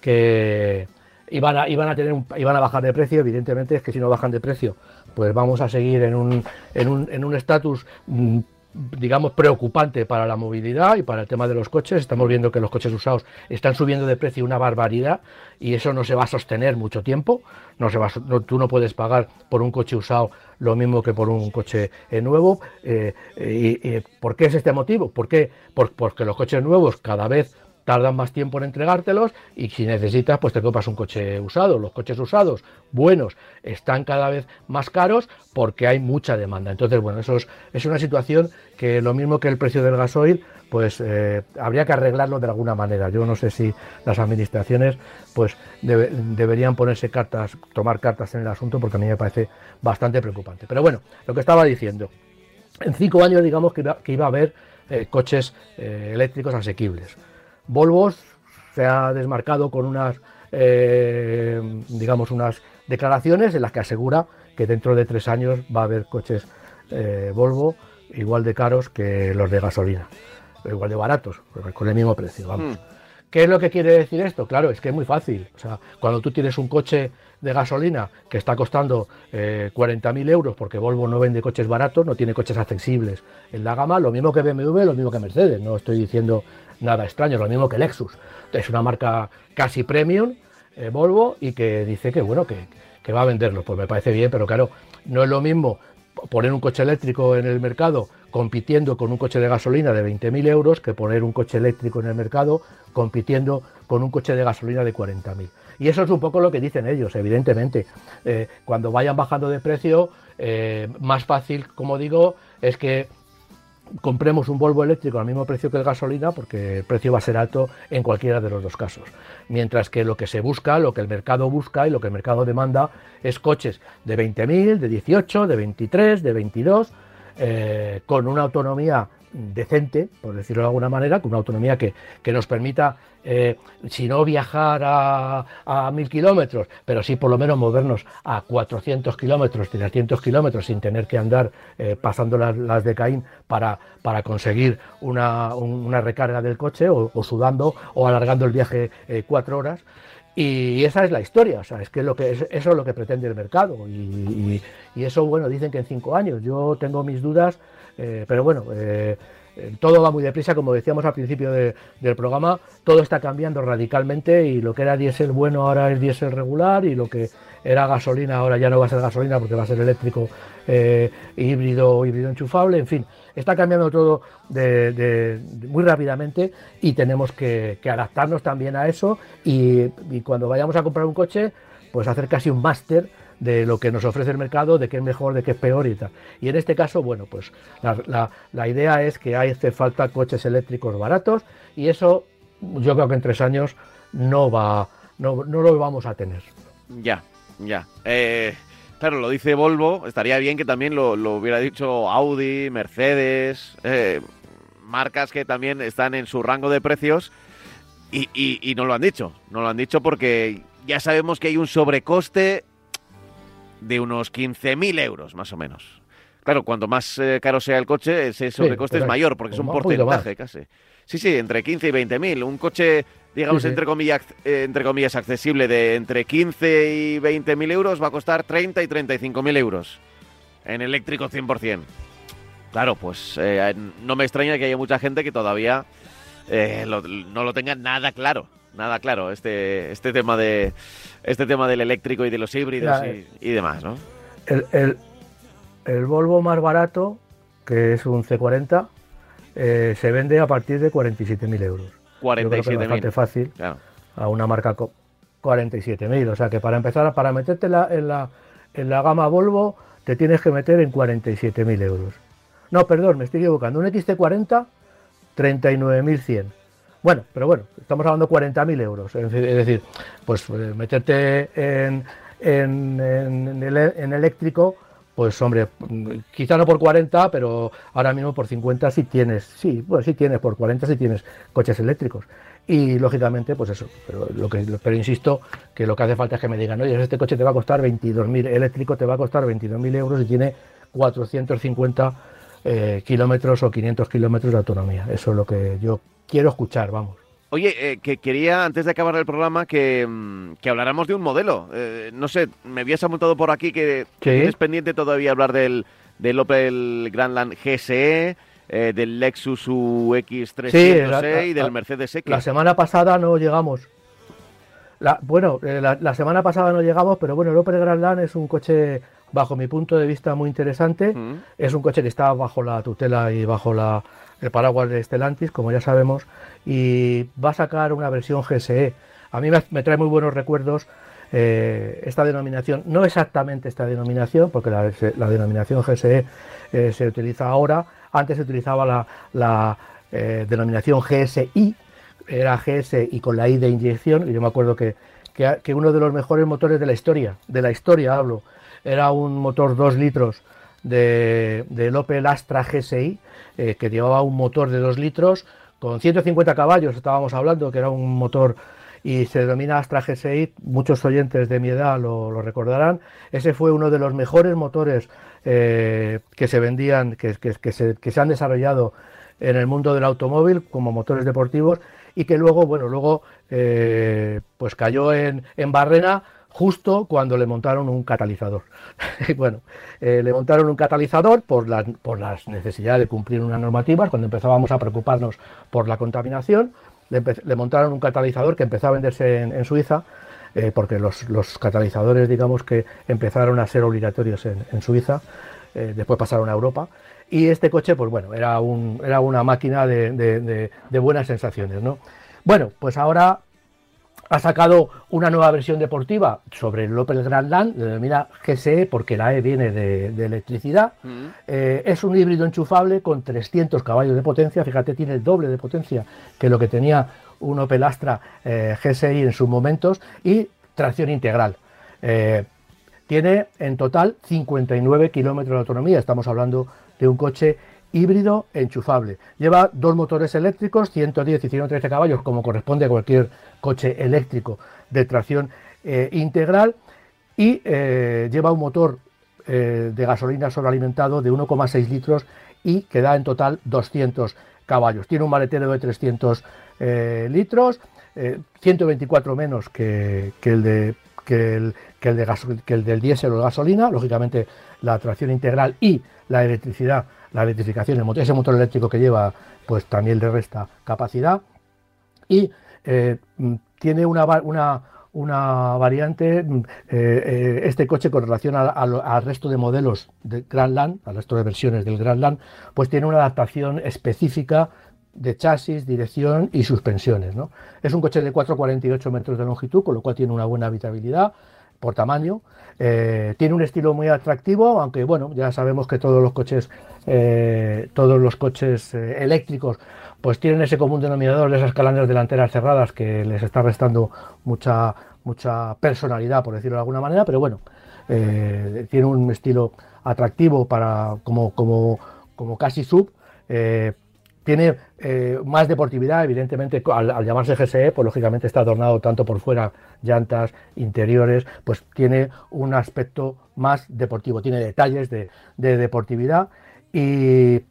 que iban a, iban a, tener iban a bajar de precio, evidentemente es que si no bajan de precio, pues vamos a seguir en un en un en un estatus mm, digamos preocupante para la movilidad y para el tema de los coches. Estamos viendo que los coches usados están subiendo de precio una barbaridad y eso no se va a sostener mucho tiempo. No se va, tú no puedes pagar por un coche usado lo mismo que por un coche eh, nuevo. Eh, y, ¿Por qué es este motivo? ¿Por qué? porque los coches nuevos cada vez tardan más tiempo en entregártelos y si necesitas, pues te compras un coche usado. Los coches usados buenos están cada vez más caros porque hay mucha demanda. Entonces, bueno, eso es, una situación que lo mismo que el precio del gasoil, pues eh, habría que arreglarlo de alguna manera. Yo no sé si las administraciones pues deberían ponerse cartas, tomar cartas en el asunto porque a mí me parece bastante preocupante. Pero bueno, lo que estaba diciendo, en cinco años digamos que iba, a haber eh, coches eh, eléctricos asequibles. Volvo se ha desmarcado con unas, eh, digamos, unas declaraciones en las que asegura que dentro de tres años va a haber coches eh, Volvo igual de caros que los de gasolina, igual de baratos, con el mismo precio, vamos. Hmm. ¿Qué es lo que quiere decir esto? Claro, es que es muy fácil. O sea, cuando tú tienes un coche de gasolina que está costando eh, 40.000 euros, porque Volvo no vende coches baratos, no tiene coches accesibles en la gama, lo mismo que BMW, lo mismo que Mercedes, no estoy diciendo nada extraño, lo mismo que Lexus. Es una marca casi premium, eh, Volvo, y que dice que bueno, que, que va a venderlos. Pues me parece bien, pero claro, no es lo mismo poner un coche eléctrico en el mercado compitiendo con un coche de gasolina de 20.000 euros que poner un coche eléctrico en el mercado compitiendo con un coche de gasolina de 40.000. Y eso es un poco lo que dicen ellos, evidentemente. Eh, cuando vayan bajando de precio, eh, más fácil, como digo, es que compremos un Volvo eléctrico al mismo precio que el gasolina, porque el precio va a ser alto en cualquiera de los dos casos. Mientras que lo que se busca, lo que el mercado busca y lo que el mercado demanda es coches de 20.000, de 18, de 23, de 22, eh, con una autonomía decente, por decirlo de alguna manera, con una autonomía que, nos permita, eh, si no viajar a, mil kilómetros, pero sí por lo menos movernos a 400 kilómetros, 300 kilómetros sin tener que andar eh, pasando las, de Caín para, para conseguir una, recarga del coche o, sudando o alargando el viaje eh, cuatro horas. Y esa es la historia, o sea, es que, lo que eso es lo que pretende el mercado. Y, y, eso, bueno, dicen que en cinco años. Yo tengo mis dudas eh, pero bueno, eh, eh, todo va muy deprisa, como decíamos al principio del programa, todo está cambiando radicalmente y lo que era diésel bueno ahora es diésel regular y lo que era gasolina ahora ya no va a ser gasolina porque va a ser eléctrico híbrido híbrido enchufable, en fin, está cambiando todo muy rápidamente y tenemos que, adaptarnos también a eso y cuando vayamos a comprar un coche, pues hacer casi un máster de lo que nos ofrece el mercado, de qué es mejor, de qué es peor y tal. Y en este caso, bueno, pues la, idea es que hace falta coches eléctricos baratos y eso yo creo que en tres años no va, no, no lo vamos a tener. Ya, ya. Eh, claro, lo dice Volvo, estaría bien que también lo, hubiera dicho Audi, Mercedes, eh, marcas que también están en su rango de precios y, y no lo han dicho. No lo han dicho porque ya sabemos que hay un sobrecoste de unos 15.000 euros, más o menos. Claro, cuanto más eh, caro sea el coche, ese sobrecoste es mayor, porque es un porcentaje casi. Sí, sí, entre 15 y 20.000. Un coche, digamos, Entre, comillas, eh, entre comillas, accesible de entre 15 y 20.000 euros va a costar 30 y 35.000 euros. En eléctrico 100%. Claro, pues eh, no me extraña que haya mucha gente que todavía no lo tenga nada claro nada claro este, este tema de este tema del eléctrico y de los híbridos y, demás, ¿no? El, el, Volvo más barato, que es un C40, eh, se vende a partir de 47.000 euros. 47.000. bastante fácil a una marca 47.000. O sea que para empezar, para meterte en la, en la, en la gama Volvo, te tienes que meter en 47.000 euros. No, perdón, me estoy equivocando. Un XT40, 39.100. Bueno, pero bueno, estamos hablando de 40.000 euros. Es decir, pues eh, meterte en, en, eléctrico, pues hombre, quizá no por 40, pero ahora mismo por 50 sí tienes, sí, pues sí tienes, por 40 sí tienes coches eléctricos. Y lógicamente, pues eso, pero, lo que, pero insisto que lo que hace falta es que me digan, oye, este coche te va a costar 22.000, eléctrico te va a costar 22.000 euros y tiene 450 eh, kilómetros o 500 kilómetros de autonomía. Eso es lo que yo quiero escuchar, vamos. Oye, eh, que quería, antes de acabar el programa, que, mm, habláramos de un modelo. Eh, no sé, me habías apuntado por aquí que tienes pendiente todavía hablar del, del Opel Grandland GSE, eh, del Lexus UX300 y del Mercedes X. La semana pasada no llegamos. La, bueno, la, semana pasada no llegamos, pero bueno, el Opel Grandland es un coche, bajo mi punto de vista, muy interesante. Mm. Es un coche que está bajo la tutela y bajo la, el paraguas de Stellantis, como ya sabemos, y va a sacar una versión GSE. A mí me, trae muy buenos recuerdos eh, esta denominación, no exactamente esta denominación, porque la, denominación GSE eh, se utiliza ahora, antes se utilizaba la, eh, denominación GSI, era GS y con la I de inyección, y yo me acuerdo que, que, uno de los mejores motores de la historia, de la historia hablo, era un motor 2 litros de, del Opel Astra GSI, eh, que llevaba un motor de 2 litros con 150 caballos, estábamos hablando, que era un motor y se denomina Astra GSI, muchos oyentes de mi edad lo, recordarán, ese fue uno de los mejores motores eh, que se vendían, que, se, que se han desarrollado en el mundo del automóvil como motores deportivos y que luego, bueno, luego pues cayó en, en Barrena justo cuando le montaron un catalizador. bueno, eh, le montaron un catalizador por, por las necesidades de cumplir unas normativas, cuando empezábamos a preocuparnos por la contaminación, le, montaron un catalizador que empezó a venderse en, Suiza, eh, porque los, catalizadores, digamos que empezaron a ser obligatorios en, Suiza, eh, después pasaron a Europa, y este coche, pues bueno, era, un, era una máquina de, de buenas sensaciones, ¿no? Bueno, pues ahora ha sacado una nueva versión deportiva sobre el Opel Grandland, denomina GSE porque la E viene de, electricidad. Eh, es un híbrido enchufable con 300 caballos de potencia, fíjate, tiene el doble de potencia que lo que tenía un Opel Astra eh, GSI en sus momentos y tracción integral. Eh, tiene en total 59 kilómetros de autonomía, estamos hablando de un coche híbrido enchufable. Lleva dos motores eléctricos, 110 y 113 caballos, como corresponde a cualquier coche eléctrico de tracción eh, integral, y eh, lleva un motor eh, de gasolina sobrealimentado de 1,6 litros y que da en total 200 caballos. Tiene un maletero de 300 litros, 124 menos que, el de que el, que el, del diésel o gasolina, lógicamente la tracción integral y la electricidad la electrificación, el motor, ese motor eléctrico que lleva, pues también le resta capacidad. Y eh, mm, tiene una, una, variante, mm, eh, eh, este coche con relación al resto de modelos de Grandland, al resto de versiones del Grandland, pues tiene una adaptación específica de chasis, dirección y suspensiones. ¿no? Es un coche de 4,48 metros de longitud, con lo cual tiene una buena habitabilidad por tamaño. Eh, tiene un estilo muy atractivo, aunque bueno, ya sabemos que todos los coches, eh, todos los coches eh, eléctricos, pues tienen ese común denominador de esas calandras delanteras cerradas que les está restando mucha, mucha personalidad, por decirlo de alguna manera, pero bueno, tiene un estilo atractivo para como, como, como casi sub. Tiene eh, más deportividad, evidentemente, al, llamarse GSE, pues lógicamente está adornado tanto por fuera, llantas, interiores, pues tiene un aspecto más deportivo, tiene detalles de, deportividad y,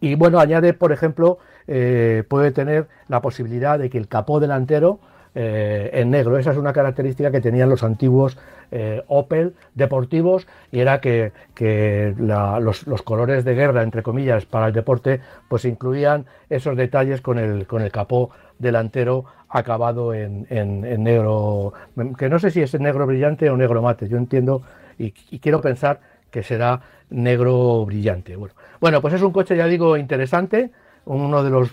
y, bueno, añade, por ejemplo, eh, puede tener la posibilidad de que el capó delantero eh, en negro. Esa es una característica que tenían los antiguos eh, Opel deportivos y era que, los, colores de guerra, entre comillas, para el deporte, pues incluían esos detalles con el, con el capó delantero acabado en, negro, que no sé si es negro brillante o negro mate, yo entiendo y, quiero pensar que será negro brillante. Bueno, bueno, pues es un coche, ya digo, interesante, uno de los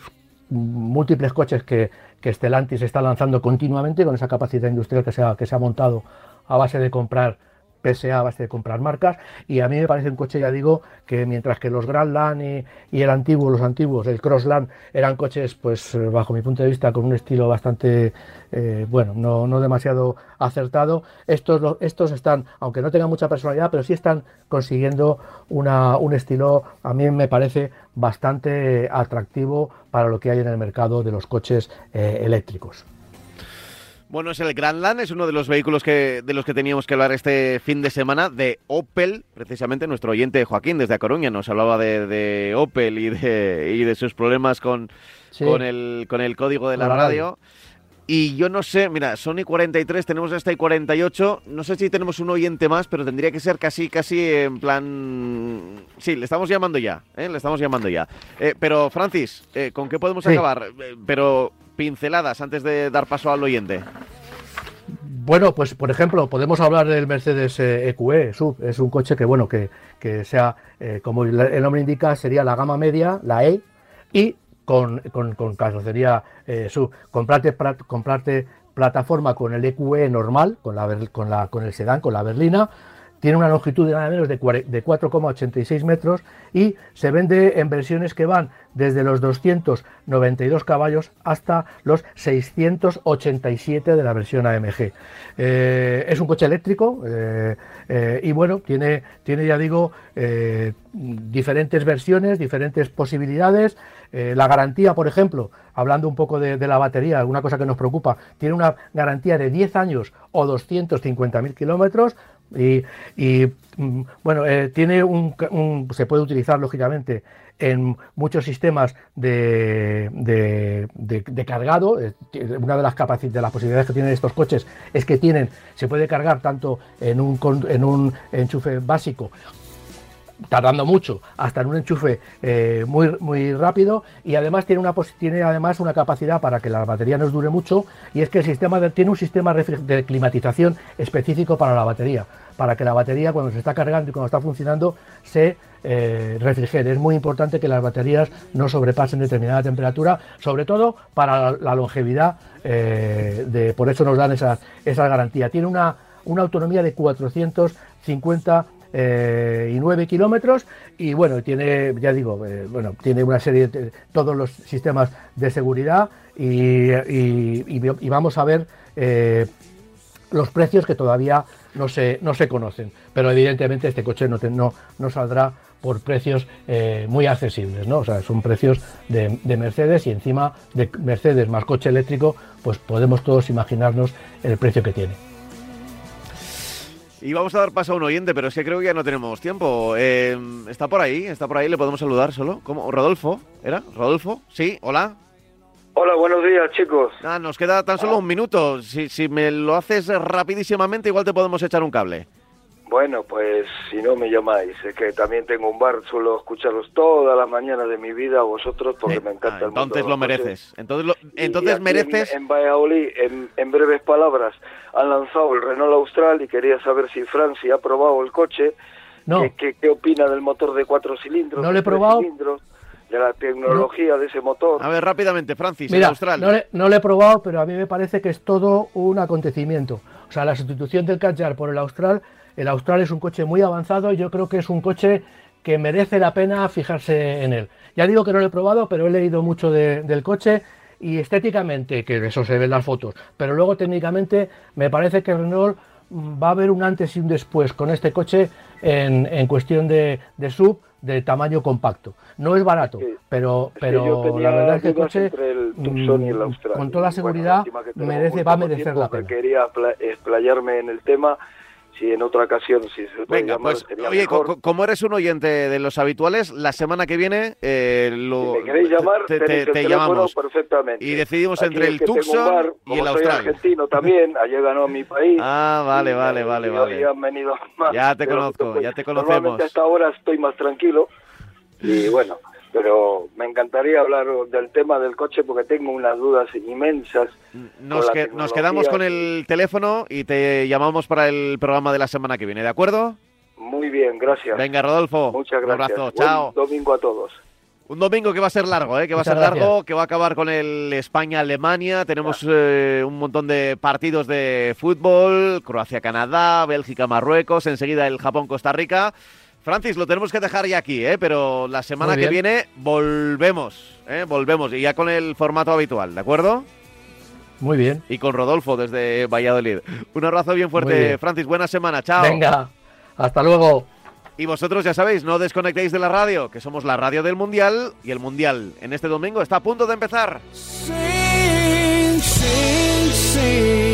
múltiples coches que, que Stellantis está lanzando continuamente con esa capacidad industrial que se ha, que se ha montado a base de comprar PSA a base de comprar marcas. Y a mí me parece un coche, ya digo, que mientras que los Grandland y, y el antiguo, los antiguos, el Crossland, eran coches, pues eh, bajo mi punto de vista, con un estilo bastante, eh, bueno, no, no, demasiado acertado, estos, estos están, aunque no tengan mucha personalidad, pero sí están consiguiendo una, un estilo, a mí me parece bastante atractivo para lo que hay en el mercado de los coches eh, eléctricos. Bueno, es el Grandland, es uno de los vehículos que, de los que teníamos que hablar este fin de semana, de Opel, precisamente nuestro oyente Joaquín desde A Coruña nos hablaba de, Opel y de, y de sus problemas con, con, el, con el código de la, radio. Y yo no sé, mira, Sony 43, tenemos esta y 48, no sé si tenemos un oyente más, pero tendría que ser casi, casi en plan... Sí, le estamos llamando ya, ¿eh? le estamos llamando ya. Eh, pero, Francis, eh, ¿con qué podemos acabar? Eh, pero pinceladas antes de dar paso al oyente. Bueno, pues por ejemplo, podemos hablar del Mercedes EQE e Sub. Es un coche que, bueno, que, sea, eh, como el nombre indica, sería la gama media, la E, y con, con, carrocería eh, comprarte plataforma con el EQE e normal, con, la, con, la, con el sedán, con la berlina, tiene una longitud de nada menos de 4,86 metros y se vende en versiones que van desde los 292 caballos hasta los 687 de la versión AMG. Eh, es un coche eléctrico eh, eh, y bueno, tiene, tiene ya digo, diferentes versiones, diferentes posibilidades. La garantía, por ejemplo, hablando un poco de, la batería, alguna cosa que nos preocupa, tiene una garantía de 10 años o 250.000 kilómetros, Y, mm, bueno, eh, tiene un, se puede utilizar lógicamente en muchos sistemas de, de, cargado. Eh, una de las, de las posibilidades que tienen estos coches es que tienen, se puede cargar tanto en un, en un enchufe básico tardando mucho, hasta en un enchufe eh, muy, muy rápido y además tiene, una, tiene además una capacidad para que la batería nos dure mucho y es que el sistema tiene un sistema de climatización específico para la batería, para que la batería cuando se está cargando y cuando está funcionando se eh, refrigere. Es muy importante que las baterías no sobrepasen determinada temperatura, sobre todo para la, longevidad, eh, de, por eso nos dan esa, esa garantía. Tiene una, una autonomía de 450 eh, y 9 kilómetros y bueno, tiene, ya digo, eh, bueno, tiene una serie de todos los sistemas de seguridad y, vamos a ver eh, los precios que todavía no se, no se conocen, pero evidentemente este coche no, no, no saldrá por precios muy accesibles, ¿no? O sea, son precios de, Mercedes y encima de Mercedes más coche eléctrico, pues podemos todos imaginarnos el precio que tiene. Y vamos a dar paso a un oyente, pero es que creo que ya no tenemos tiempo. Eh, está por ahí, está por ahí, le podemos saludar solo. ¿Cómo? ¿Rodolfo? ¿Era? ¿Rodolfo? Sí, hola. Hola, buenos días, chicos. Ah, nos queda tan solo un minuto. Si, si me lo haces rapidísimamente, igual te podemos echar un cable. Bueno, pues si no me llamáis, es que también tengo un bar, suelo escucharos todas las mañanas de mi vida a vosotros porque me encanta el mundo. Entonces lo mereces. Entonces, entonces mereces. En, en Valladolid, en, breves palabras, han lanzado el Renault Austral y quería saber si Francia ha probado el coche. No. ¿Qué, qué, opina del motor de cuatro cilindros? No lo he probado. de la tecnología de ese motor. A ver, rápidamente, Francis, Mira, Austral. No, le, no lo he probado, pero a mí me parece que es todo un acontecimiento. O sea, la sustitución del Kadjar por el Austral el Austral es un coche muy avanzado y yo creo que es un coche que merece la pena fijarse en él. Ya digo que no lo he probado, pero he leído mucho del coche y estéticamente, que eso se ve en las fotos, pero luego técnicamente me parece que Renault va a haber un antes y un después con este coche en, cuestión de, sub de tamaño compacto. No es barato, pero, pero la verdad es que el coche, mm, con toda seguridad, merece, va a merecer la pena. Quería explayarme en el tema si en otra ocasión, si se puede Venga, pues, oye, como eres un oyente de los habituales, la semana que viene eh, lo, si me queréis llamar, te, llamamos perfectamente. Y decidimos entre el Tucson y el Austral. argentino también, ayer ganó a mi país. Ah, vale, vale, vale, vale. Han venido más, ya te conozco, ya te conocemos. Normalmente hasta ahora estoy más tranquilo y bueno, pero me encantaría hablar del tema del coche porque tengo unas dudas inmensas. Nos, nos quedamos con el teléfono y te llamamos para el programa de la semana que viene, ¿de acuerdo? Muy bien, gracias. Venga, Rodolfo. Muchas gracias. Un abrazo, chao. domingo a todos. Un domingo que va a ser largo, ¿eh? que va a ser largo, que va a acabar con el España-Alemania. Tenemos eh, un montón de partidos de fútbol, Croacia-Canadá, Bélgica-Marruecos, enseguida el Japón-Costa Rica. Francis, lo tenemos que dejar ya aquí, ¿eh? pero la semana que viene volvemos, ¿eh? volvemos y ya con el formato habitual, ¿de acuerdo? Muy bien. Y con Rodolfo desde Valladolid. Un abrazo bien fuerte, Francis. Buena semana, chao. Venga, hasta luego. Y vosotros ya sabéis, no desconectéis de la radio, que somos la radio del Mundial y el Mundial en este domingo está a punto de empezar. Sí.